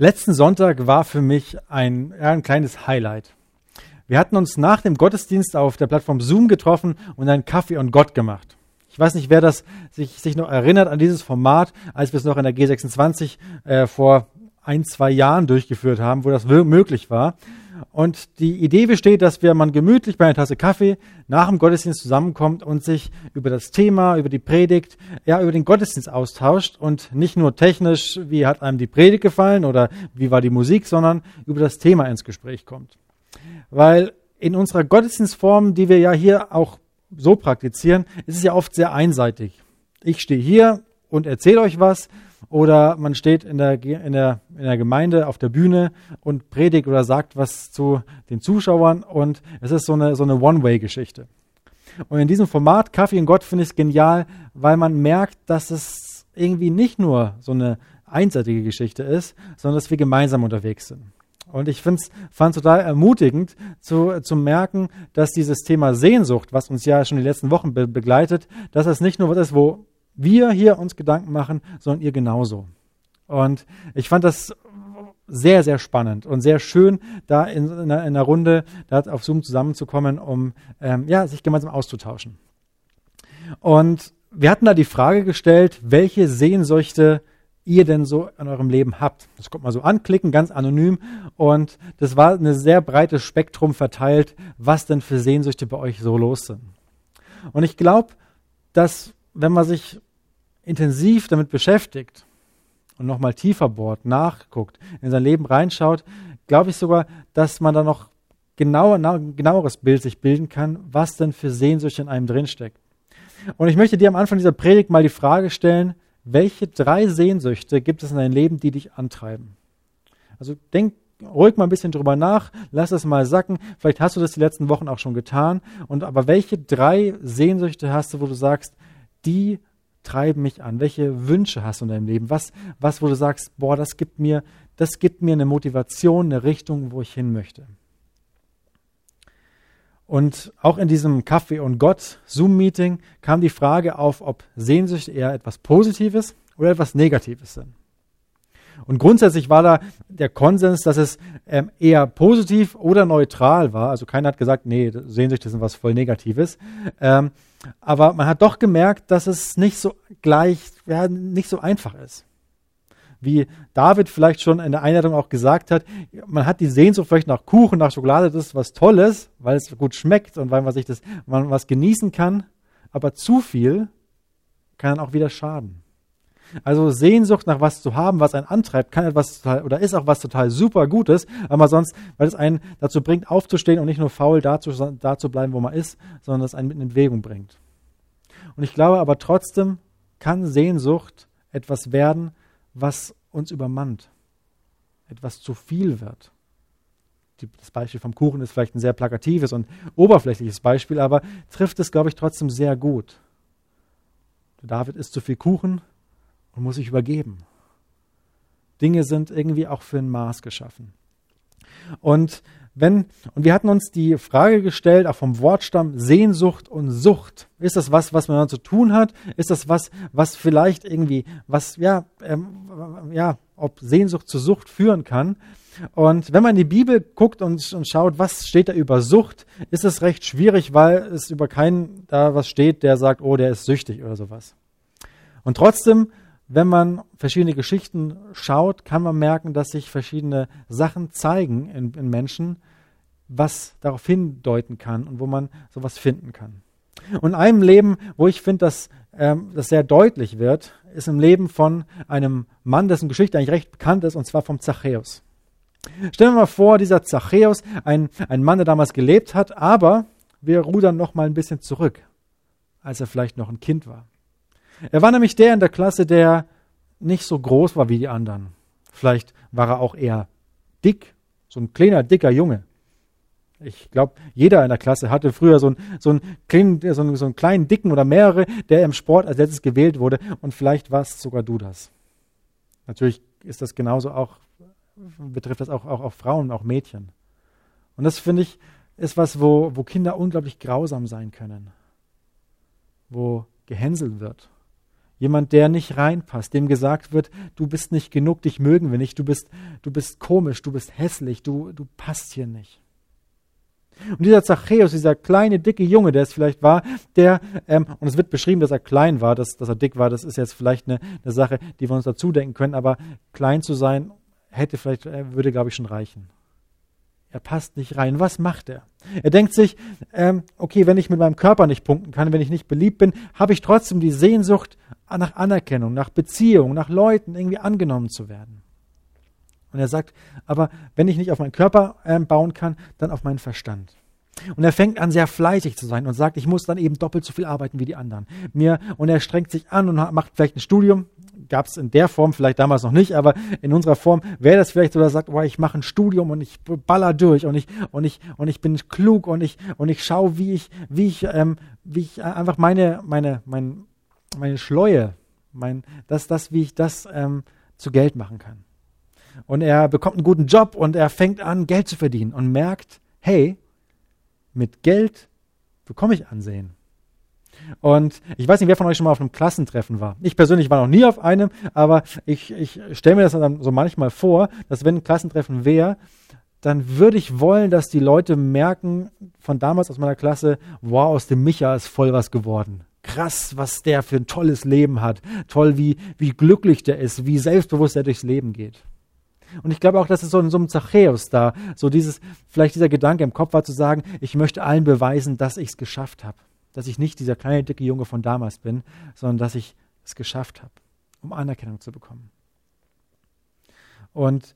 Letzten Sonntag war für mich ein, ein kleines Highlight. Wir hatten uns nach dem Gottesdienst auf der Plattform Zoom getroffen und einen Kaffee und Gott gemacht. Ich weiß nicht, wer das sich, sich noch erinnert an dieses Format, als wir es noch in der G26 äh, vor ein, zwei Jahren durchgeführt haben, wo das möglich war. Und die Idee besteht, dass wir man gemütlich bei einer Tasse Kaffee nach dem Gottesdienst zusammenkommt und sich über das Thema, über die Predigt, ja, über den Gottesdienst austauscht und nicht nur technisch, wie hat einem die Predigt gefallen oder wie war die Musik, sondern über das Thema ins Gespräch kommt. Weil in unserer Gottesdienstform, die wir ja hier auch so praktizieren, ist es ja oft sehr einseitig. Ich stehe hier und erzähle euch was oder man steht in der, in, der, in der Gemeinde auf der Bühne und predigt oder sagt was zu den Zuschauern und es ist so eine, so eine One-Way-Geschichte. Und in diesem Format Kaffee und Gott finde ich es genial, weil man merkt, dass es irgendwie nicht nur so eine einseitige Geschichte ist, sondern dass wir gemeinsam unterwegs sind. Und ich fand es total ermutigend zu, zu merken, dass dieses Thema Sehnsucht, was uns ja schon die letzten Wochen be begleitet, dass das nicht nur was ist, wo wir hier uns Gedanken machen, sondern ihr genauso. Und ich fand das sehr, sehr spannend und sehr schön, da in, in, einer, in einer Runde da auf Zoom zusammenzukommen, um ähm, ja, sich gemeinsam auszutauschen. Und wir hatten da die Frage gestellt, welche Sehnsüchte ihr denn so in eurem Leben habt. Das kommt mal so anklicken, ganz anonym. Und das war ein sehr breites Spektrum verteilt, was denn für Sehnsüchte bei euch so los sind. Und ich glaube, dass wenn man sich intensiv damit beschäftigt und nochmal tiefer bohrt, nachguckt, in sein Leben reinschaut, glaube ich sogar, dass man da noch genauer, genaueres Bild sich bilden kann, was denn für Sehnsüchte in einem drinsteckt. Und ich möchte dir am Anfang dieser Predigt mal die Frage stellen, welche drei Sehnsüchte gibt es in deinem Leben, die dich antreiben? Also denk ruhig mal ein bisschen drüber nach, lass es mal sacken. Vielleicht hast du das die letzten Wochen auch schon getan. Und aber welche drei Sehnsüchte hast du, wo du sagst, die treiben mich an? Welche Wünsche hast du in deinem Leben? Was, was, wo du sagst, boah, das gibt mir, das gibt mir eine Motivation, eine Richtung, wo ich hin möchte. Und auch in diesem Kaffee und Gott Zoom-Meeting kam die Frage auf, ob Sehnsüchte eher etwas Positives oder etwas Negatives sind. Und grundsätzlich war da der Konsens, dass es ähm, eher positiv oder neutral war. Also keiner hat gesagt, nee, Sehnsüchte sind was voll Negatives. Ähm, aber man hat doch gemerkt, dass es nicht so gleich, ja, nicht so einfach ist. Wie David vielleicht schon in der Einleitung auch gesagt hat, man hat die Sehnsucht vielleicht nach Kuchen, nach Schokolade, das ist was Tolles, weil es gut schmeckt und weil man sich das, man was genießen kann. Aber zu viel kann auch wieder schaden. Also Sehnsucht nach was zu haben, was einen antreibt, kann etwas total, oder ist auch was total super Gutes, aber sonst, weil es einen dazu bringt, aufzustehen und nicht nur faul da zu, bleiben, wo man ist, sondern es einen mit in Bewegung bringt. Und ich glaube aber trotzdem kann Sehnsucht etwas werden, was uns übermannt, etwas zu viel wird. Das Beispiel vom Kuchen ist vielleicht ein sehr plakatives und oberflächliches Beispiel, aber trifft es, glaube ich, trotzdem sehr gut. David isst zu viel Kuchen, und muss sich übergeben. Dinge sind irgendwie auch für ein Maß geschaffen. Und wenn, und wir hatten uns die Frage gestellt, auch vom Wortstamm Sehnsucht und Sucht. Ist das was, was man zu tun hat? Ist das was, was vielleicht irgendwie, was, ja, ähm, ja, ob Sehnsucht zu Sucht führen kann? Und wenn man in die Bibel guckt und, und schaut, was steht da über Sucht, ist es recht schwierig, weil es über keinen da was steht, der sagt, oh, der ist süchtig oder sowas. Und trotzdem wenn man verschiedene Geschichten schaut, kann man merken, dass sich verschiedene Sachen zeigen in, in Menschen, was darauf hindeuten kann und wo man sowas finden kann. Und in einem Leben, wo ich finde, dass ähm, das sehr deutlich wird, ist im Leben von einem Mann, dessen Geschichte eigentlich recht bekannt ist, und zwar vom Zachäus. Stellen wir mal vor, dieser Zachäus, ein, ein Mann, der damals gelebt hat, aber wir rudern noch mal ein bisschen zurück, als er vielleicht noch ein Kind war. Er war nämlich der in der Klasse, der nicht so groß war wie die anderen. Vielleicht war er auch eher dick, so ein kleiner, dicker Junge. Ich glaube, jeder in der Klasse hatte früher so einen, so, einen kleinen, so, einen, so einen kleinen, dicken oder mehrere, der im Sport als letztes gewählt wurde. Und vielleicht warst sogar du das. Natürlich ist das genauso auch, betrifft das auch, auch, auch Frauen, auch Mädchen. Und das finde ich, ist was, wo, wo Kinder unglaublich grausam sein können. Wo gehänselt wird Jemand, der nicht reinpasst, dem gesagt wird, du bist nicht genug, dich mögen wir nicht, du bist, du bist komisch, du bist hässlich, du, du passt hier nicht. Und dieser Zachäus, dieser kleine, dicke Junge, der es vielleicht war, der, ähm, und es wird beschrieben, dass er klein war, dass, dass er dick war, das ist jetzt vielleicht eine, eine Sache, die wir uns dazu denken können, aber klein zu sein, hätte vielleicht, äh, würde, glaube ich, schon reichen. Er passt nicht rein. Was macht er? Er denkt sich, ähm, okay, wenn ich mit meinem Körper nicht punkten kann, wenn ich nicht beliebt bin, habe ich trotzdem die Sehnsucht nach Anerkennung, nach Beziehung, nach Leuten irgendwie angenommen zu werden. Und er sagt, aber wenn ich nicht auf meinen Körper ähm, bauen kann, dann auf meinen Verstand. Und er fängt an, sehr fleißig zu sein und sagt, ich muss dann eben doppelt so viel arbeiten wie die anderen. Mir, und er strengt sich an und macht vielleicht ein Studium. Gab es in der Form vielleicht damals noch nicht, aber in unserer Form wäre das vielleicht so, dass er sagt, oh, ich mache ein Studium und ich baller durch und ich und ich und ich bin klug und ich und ich schaue, wie ich wie ich ähm, wie ich einfach meine meine mein, meine Schleue, mein das das wie ich das ähm, zu Geld machen kann. Und er bekommt einen guten Job und er fängt an Geld zu verdienen und merkt, hey, mit Geld bekomme ich Ansehen. Und ich weiß nicht, wer von euch schon mal auf einem Klassentreffen war. Ich persönlich war noch nie auf einem, aber ich, ich stelle mir das dann so manchmal vor, dass wenn ein Klassentreffen wäre, dann würde ich wollen, dass die Leute merken von damals aus meiner Klasse, wow, aus dem Micha ist voll was geworden. Krass, was der für ein tolles Leben hat. Toll, wie, wie glücklich der ist, wie selbstbewusst er durchs Leben geht. Und ich glaube auch, dass es so in so einem Zachäus da, so dieses, vielleicht dieser Gedanke im Kopf war zu sagen, ich möchte allen beweisen, dass ich es geschafft habe. Dass ich nicht dieser kleine, dicke Junge von damals bin, sondern dass ich es geschafft habe, um Anerkennung zu bekommen. Und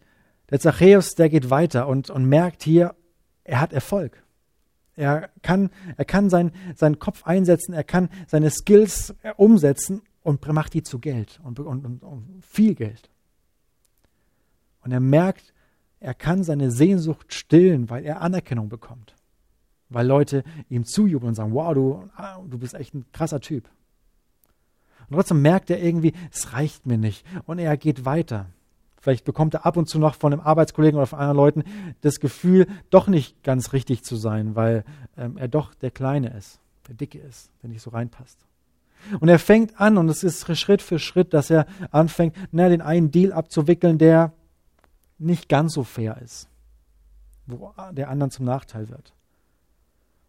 der Zachäus, der geht weiter und, und merkt hier, er hat Erfolg. Er kann, er kann sein, seinen Kopf einsetzen, er kann seine Skills umsetzen und macht die zu Geld und, und, und, und viel Geld. Und er merkt, er kann seine Sehnsucht stillen, weil er Anerkennung bekommt. Weil Leute ihm zujubeln und sagen, wow, du, ah, du bist echt ein krasser Typ. Und trotzdem merkt er irgendwie, es reicht mir nicht. Und er geht weiter. Vielleicht bekommt er ab und zu noch von einem Arbeitskollegen oder von anderen Leuten das Gefühl, doch nicht ganz richtig zu sein, weil ähm, er doch der Kleine ist, der Dicke ist, der nicht so reinpasst. Und er fängt an, und es ist Schritt für Schritt, dass er anfängt, na, den einen Deal abzuwickeln, der nicht ganz so fair ist, wo der anderen zum Nachteil wird.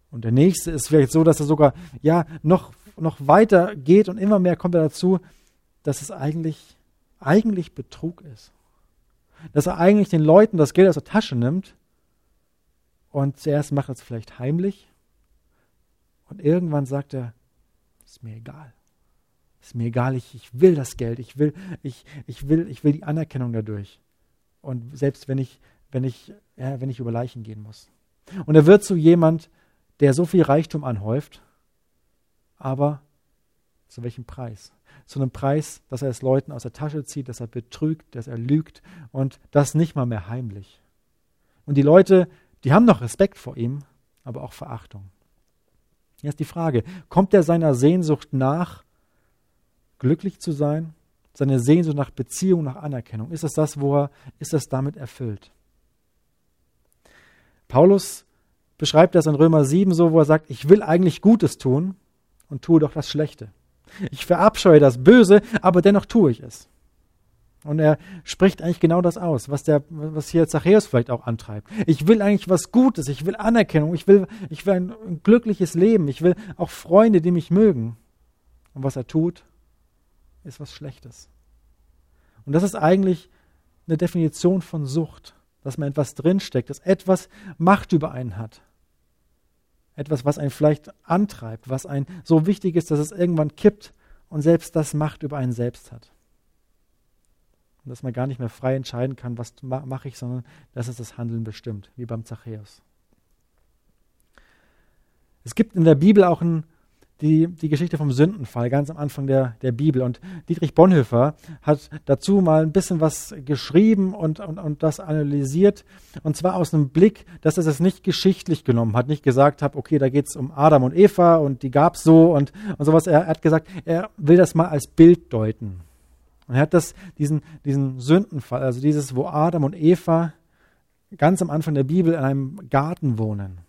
Und der nächste ist vielleicht so, dass er sogar ja noch, noch weiter geht und immer mehr kommt er dazu, dass es eigentlich, eigentlich Betrug ist. Dass er eigentlich den Leuten das Geld aus der Tasche nimmt und zuerst macht er es vielleicht heimlich und irgendwann sagt er, ist mir egal. Ist mir egal, ich, ich will das Geld, ich will, ich, ich, will, ich will die Anerkennung dadurch. Und selbst wenn ich, wenn ich, ja, wenn ich über Leichen gehen muss. Und er wird zu jemand, der so viel Reichtum anhäuft, aber zu welchem Preis? Zu einem Preis, dass er es Leuten aus der Tasche zieht, dass er betrügt, dass er lügt und das nicht mal mehr heimlich. Und die Leute, die haben noch Respekt vor ihm, aber auch Verachtung. Jetzt die Frage, kommt er seiner Sehnsucht nach, glücklich zu sein? seine Sehnsucht nach Beziehung, nach Anerkennung? Ist das das, wo er, ist das damit erfüllt? Paulus beschreibt das in Römer 7 so, wo er sagt, ich will eigentlich Gutes tun und tue doch das Schlechte. Ich verabscheue das Böse, aber dennoch tue ich es. Und er spricht eigentlich genau das aus, was, der, was hier Zachäus vielleicht auch antreibt. Ich will eigentlich was Gutes, ich will Anerkennung, ich will, ich will ein, glückliches Leben, ich will auch Freunde, die mich mögen. Und was er tut, ist was Schlechtes. Und das ist eigentlich eine Definition von Sucht, dass man etwas drinsteckt, dass etwas Macht über einen hat. Etwas, was einen vielleicht antreibt, was einen so wichtig ist, dass es irgendwann kippt und selbst das Macht über einen selbst hat. Und dass man gar nicht mehr frei entscheiden kann, was mache ich, sondern dass es das Handeln bestimmt, wie beim Zachäus. Es gibt in der Bibel auch ein die, die Geschichte vom Sündenfall ganz am Anfang der, der Bibel. Und Dietrich Bonhoeffer hat dazu mal ein bisschen was geschrieben und, und, und das analysiert. Und zwar aus einem Blick, dass er es nicht geschichtlich genommen hat, nicht gesagt hat, okay, da geht es um Adam und Eva und die gab es so und, und sowas. Er, er hat gesagt, er will das mal als Bild deuten. Und er hat das, diesen, diesen Sündenfall, also dieses, wo Adam und Eva ganz am Anfang der Bibel in einem Garten wohnen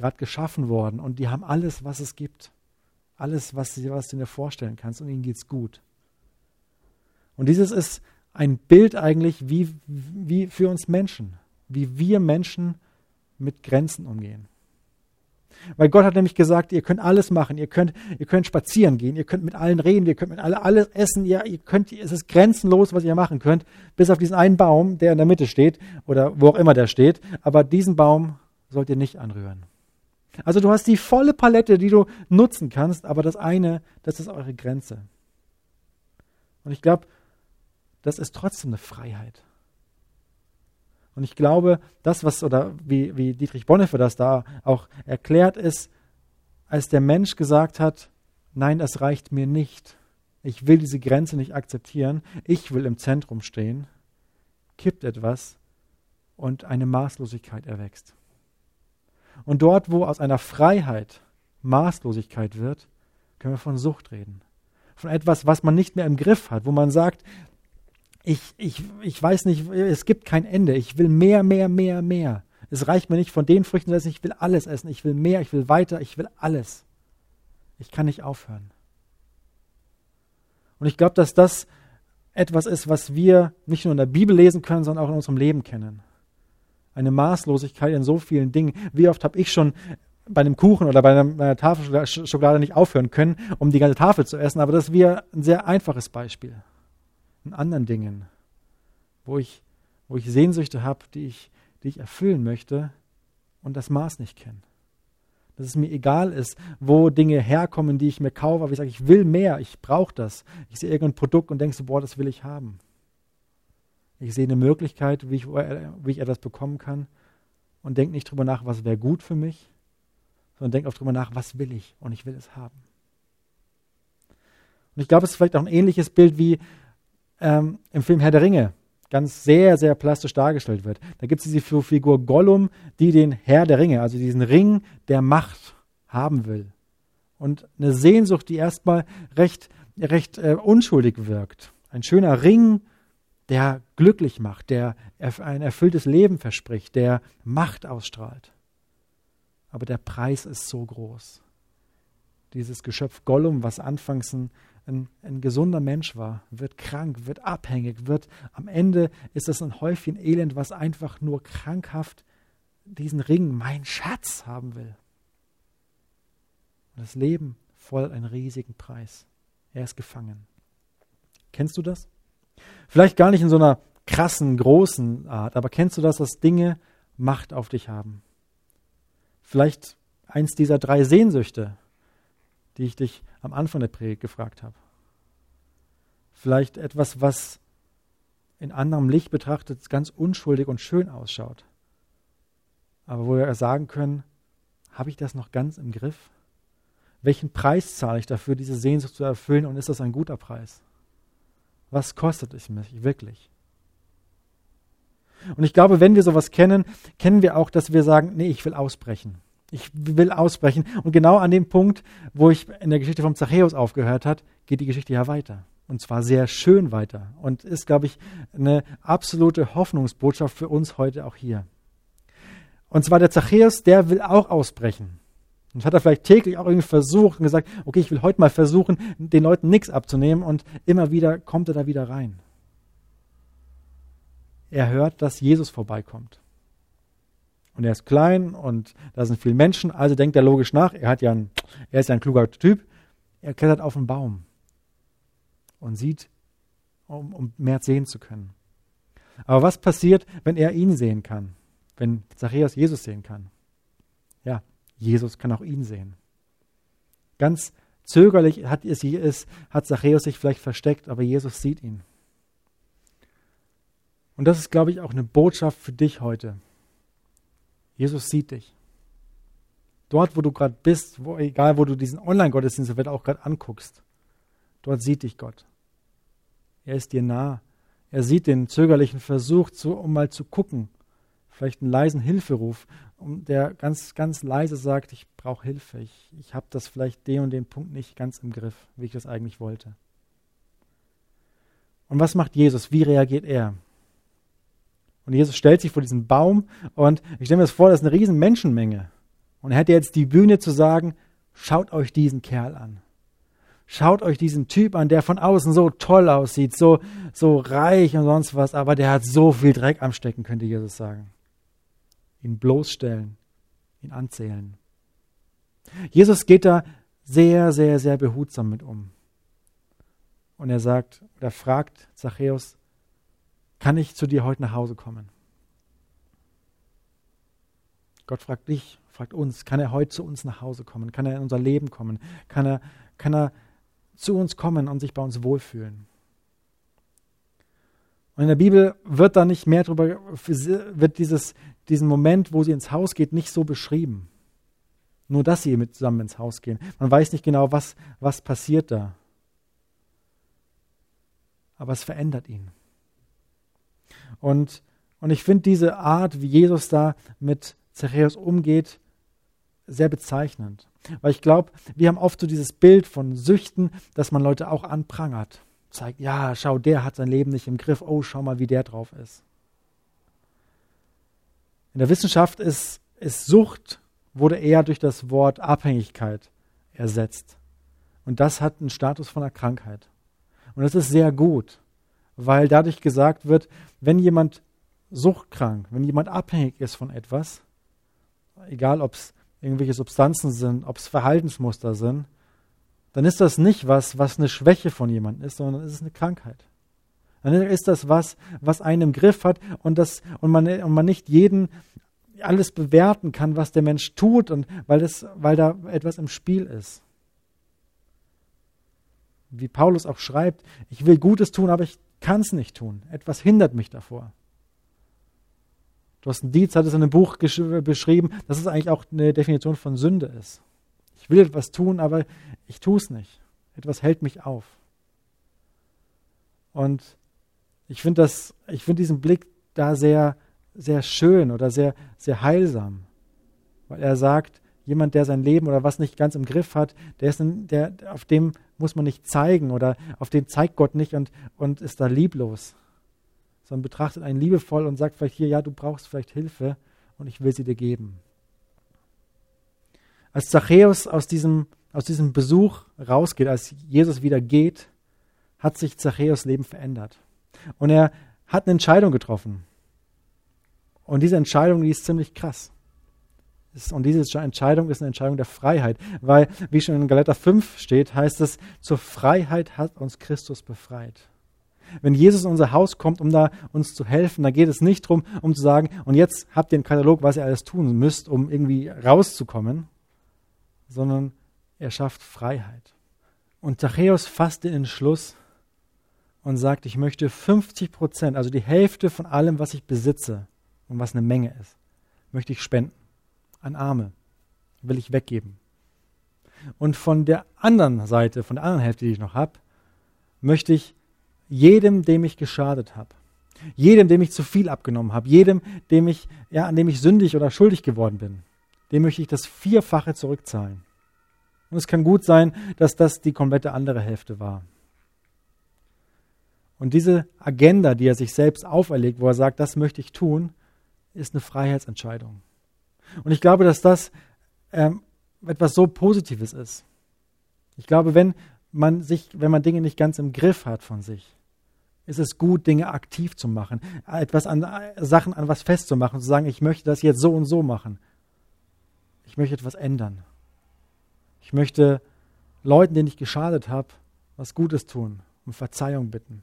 gerade geschaffen worden und die haben alles, was es gibt. alles, was, was du dir vorstellen kannst und ihnen geht's gut. Und dieses ist ein Bild eigentlich wie, wie für uns Menschen, wie wir Menschen mit Grenzen umgehen. Weil Gott hat nämlich gesagt, ihr könnt alles machen, ihr könnt, ihr könnt spazieren gehen, ihr könnt mit allen reden, ihr könnt mit allen alles essen, ihr, ihr könnt, es ist grenzenlos, was ihr machen könnt, bis auf diesen einen Baum, der in der Mitte steht oder wo auch immer der steht. Aber diesen Baum sollt ihr nicht anrühren. Also du hast die volle Palette, die du nutzen kannst, aber das eine, das ist eure Grenze. Und ich glaube, das ist trotzdem eine Freiheit. Und ich glaube, das, was, oder wie, wie Dietrich Bonhoeffer das da auch erklärt, ist, als der Mensch gesagt hat, nein, das reicht mir nicht. Ich will diese Grenze nicht akzeptieren. Ich will im Zentrum stehen. Kippt etwas und eine Maßlosigkeit erwächst. Und dort, wo aus einer Freiheit Maßlosigkeit wird, können wir von Sucht reden. Von etwas, was man nicht mehr im Griff hat, wo man sagt, ich, ich, ich weiß nicht, es gibt kein Ende. Ich will mehr, mehr, mehr, mehr. Es reicht mir nicht von den Früchten zu essen, ich will alles essen. Ich will mehr, ich will weiter, ich will alles. Ich kann nicht aufhören. Und ich glaube, dass das etwas ist, was wir nicht nur in der Bibel lesen können, sondern auch in unserem Leben kennen. Eine Maßlosigkeit in so vielen Dingen. Wie oft habe ich schon bei einem Kuchen oder bei einer, Tafel Schokolade nicht aufhören können, um die ganze Tafel zu essen, aber das ist wie ein sehr einfaches Beispiel in anderen Dingen, wo ich, wo ich Sehnsüchte habe, die ich, die ich erfüllen möchte und das Maß nicht kenne. Dass es mir egal ist, wo Dinge herkommen, die ich mir kaufe, aber ich sage, ich will mehr, ich brauche das. Ich sehe irgendein Produkt und denke so, boah, das will ich haben. Ich sehe eine Möglichkeit, wie ich, wie ich etwas bekommen kann und denke nicht drüber nach, was wäre gut für mich, sondern denke auch drüber nach, was will ich und ich will es haben. Und ich glaube, es ist vielleicht auch ein ähnliches Bild wie, ähm, im Film Herr der Ringe ganz sehr, sehr plastisch dargestellt wird. Da gibt es diese Figur Gollum, die den Herr der Ringe, also diesen Ring der Macht haben will. Und eine Sehnsucht, die erstmal recht, recht äh, unschuldig wirkt. Ein schöner Ring, der glücklich macht, der ein erfülltes Leben verspricht, der Macht ausstrahlt. Aber der Preis ist so groß. Dieses Geschöpf Gollum, was anfangs ein ein, ein gesunder Mensch war, wird krank, wird abhängig, wird am Ende ist es ein Häufchen Elend, was einfach nur krankhaft diesen Ring, mein Schatz, haben will. Und das Leben voll einen riesigen Preis. Er ist gefangen. Kennst du das? Vielleicht gar nicht in so einer krassen, großen Art, aber kennst du das, dass Dinge Macht auf dich haben? Vielleicht eins dieser drei Sehnsüchte, die ich dich am Anfang der Predigt gefragt habe. Vielleicht etwas, was in anderem Licht betrachtet ganz unschuldig und schön ausschaut. Aber wo wir sagen können, habe ich das noch ganz im Griff? Welchen Preis zahle ich dafür, diese Sehnsucht zu erfüllen und ist das ein guter Preis? Was kostet es mich wirklich? Und ich glaube, wenn wir sowas kennen, kennen wir auch, dass wir sagen, nee, ich will ausbrechen. Ich will ausbrechen. Und genau an dem Punkt, wo ich in der Geschichte vom Zachäus aufgehört hat, geht die Geschichte ja weiter. Und zwar sehr schön weiter. Und ist, glaube ich, eine absolute Hoffnungsbotschaft für uns heute auch hier. Und zwar der Zachäus, der will auch ausbrechen. Und hat er vielleicht täglich auch irgendwie versucht und gesagt, okay, ich will heute mal versuchen, den Leuten nichts abzunehmen. Und immer wieder kommt er da wieder rein. Er hört, dass Jesus vorbeikommt. Und er ist klein und da sind viele Menschen, also denkt er logisch nach. Er, hat ja ein, er ist ja ein kluger Typ. Er klettert auf einen Baum und sieht, um, um mehr sehen zu können. Aber was passiert, wenn er ihn sehen kann? Wenn Zachäus Jesus sehen kann? Ja, Jesus kann auch ihn sehen. Ganz zögerlich hat, es, hat Zachäus sich vielleicht versteckt, aber Jesus sieht ihn. Und das ist, glaube ich, auch eine Botschaft für dich heute. Jesus sieht dich. Dort, wo du gerade bist, wo, egal wo du diesen Online-Gottesdienst vielleicht auch gerade anguckst, dort sieht dich Gott. Er ist dir nah. Er sieht den zögerlichen Versuch, zu, um mal zu gucken, vielleicht einen leisen Hilferuf, um der ganz, ganz leise sagt, ich brauche Hilfe, ich, ich habe das vielleicht den und den Punkt nicht ganz im Griff, wie ich das eigentlich wollte. Und was macht Jesus? Wie reagiert er? Und Jesus stellt sich vor diesen Baum und ich stelle mir das vor, das ist eine riesen Menschenmenge. Und er hätte jetzt die Bühne zu sagen, schaut euch diesen Kerl an. Schaut euch diesen Typ an, der von außen so toll aussieht, so, so reich und sonst was, aber der hat so viel Dreck am Stecken, könnte Jesus sagen. Ihn bloßstellen, ihn anzählen. Jesus geht da sehr, sehr, sehr behutsam mit um. Und er sagt, oder fragt Zachäus, kann ich zu dir heute nach Hause kommen? Gott fragt dich, fragt uns, kann er heute zu uns nach Hause kommen? Kann er in unser Leben kommen? Kann er, kann er zu uns kommen und sich bei uns wohlfühlen? Und in der Bibel wird da nicht mehr darüber, wird dieses, diesen Moment, wo sie ins Haus geht, nicht so beschrieben. Nur, dass sie mit zusammen ins Haus gehen. Man weiß nicht genau, was, was passiert da. Aber es verändert ihn. Und, und ich finde diese Art, wie Jesus da mit Zachäus umgeht, sehr bezeichnend. Weil ich glaube, wir haben oft so dieses Bild von Süchten, dass man Leute auch anprangert. Zeigt, ja, schau, der hat sein Leben nicht im Griff. Oh, schau mal, wie der drauf ist. In der Wissenschaft ist, ist Sucht, wurde eher durch das Wort Abhängigkeit ersetzt. Und das hat einen Status von einer Krankheit. Und das ist sehr gut, weil dadurch gesagt wird, wenn jemand suchtkrank, wenn jemand abhängig ist von etwas, egal ob es irgendwelche Substanzen sind, ob es Verhaltensmuster sind, dann ist das nicht was, was eine Schwäche von jemandem ist, sondern es ist eine Krankheit. Dann ist das was, was einen im Griff hat und, das, und, man, und man nicht jeden alles bewerten kann, was der Mensch tut, und weil, das, weil da etwas im Spiel ist. Wie Paulus auch schreibt, ich will Gutes tun, aber ich kann es nicht tun. Etwas hindert mich davor. Thorsten Dietz hat es in einem Buch beschrieben, dass es eigentlich auch eine Definition von Sünde ist. Ich will etwas tun, aber ich tue es nicht. Etwas hält mich auf. Und ich finde das, ich finde diesen Blick da sehr, sehr schön oder sehr, sehr heilsam. Weil er sagt, jemand, der sein Leben oder was nicht ganz im Griff hat, der ist ein, der, auf dem muss man nicht zeigen oder auf den zeigt Gott nicht und, und ist da lieblos sondern betrachtet einen liebevoll und sagt vielleicht hier, ja, du brauchst vielleicht Hilfe und ich will sie dir geben. Als Zachäus aus diesem, aus diesem Besuch rausgeht, als Jesus wieder geht, hat sich Zachäus Leben verändert. Und er hat eine Entscheidung getroffen. Und diese Entscheidung, die ist ziemlich krass. Und diese Entscheidung ist eine Entscheidung der Freiheit, weil, wie schon in Galater 5 steht, heißt es, zur Freiheit hat uns Christus befreit. Wenn Jesus in unser Haus kommt, um da uns zu helfen, dann geht es nicht darum, um zu sagen, und jetzt habt ihr einen Katalog, was ihr alles tun müsst, um irgendwie rauszukommen, sondern er schafft Freiheit. Und Zachäus fasst den Entschluss und sagt, ich möchte 50 Prozent, also die Hälfte von allem, was ich besitze und was eine Menge ist, möchte ich spenden an Arme, will ich weggeben. Und von der anderen Seite, von der anderen Hälfte, die ich noch habe, möchte ich jedem, dem ich geschadet habe, jedem, dem ich zu viel abgenommen habe, jedem, dem ich, ja, an dem ich sündig oder schuldig geworden bin, dem möchte ich das Vierfache zurückzahlen. Und es kann gut sein, dass das die komplette andere Hälfte war. Und diese Agenda, die er sich selbst auferlegt, wo er sagt, das möchte ich tun, ist eine Freiheitsentscheidung. Und ich glaube, dass das ähm, etwas so Positives ist. Ich glaube, wenn man sich, wenn man Dinge nicht ganz im Griff hat von sich, ist es gut, Dinge aktiv zu machen, etwas an Sachen an was festzumachen, zu sagen, ich möchte das jetzt so und so machen. Ich möchte etwas ändern. Ich möchte Leuten, denen ich geschadet habe, was Gutes tun, um Verzeihung bitten.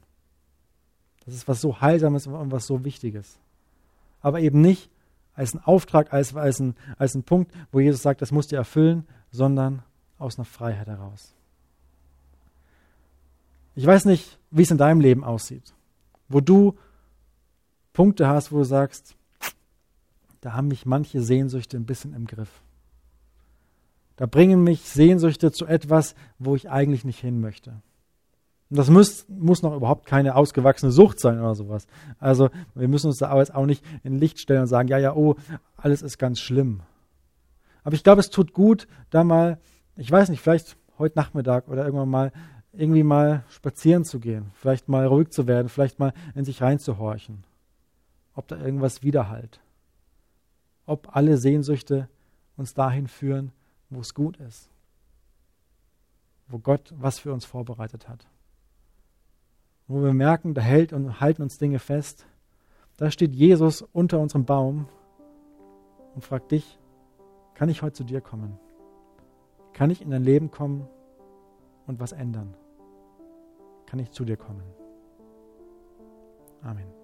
Das ist was so Heilsames und was so Wichtiges. Aber eben nicht als ein Auftrag, als, als, ein, als ein Punkt, wo Jesus sagt, das musst du erfüllen, sondern aus einer Freiheit heraus. Ich weiß nicht, wie es in deinem Leben aussieht, wo du Punkte hast, wo du sagst, da haben mich manche Sehnsüchte ein bisschen im Griff. Da bringen mich Sehnsüchte zu etwas, wo ich eigentlich nicht hin möchte. Das muss, muss noch überhaupt keine ausgewachsene Sucht sein oder sowas. Also wir müssen uns da aber jetzt auch nicht in Licht stellen und sagen, ja, ja, oh, alles ist ganz schlimm. Aber ich glaube, es tut gut, da mal, ich weiß nicht, vielleicht heute Nachmittag oder irgendwann mal irgendwie mal spazieren zu gehen, vielleicht mal ruhig zu werden, vielleicht mal in sich reinzuhorchen, ob da irgendwas widerhallt, ob alle Sehnsüchte uns dahin führen, wo es gut ist. wo Gott was für uns vorbereitet hat. Wo wir merken, da hält und halten uns Dinge fest. Da steht Jesus unter unserem Baum und fragt dich, kann ich heute zu dir kommen? Kann ich in dein Leben kommen und was ändern? Kann ich zu dir kommen? Amen.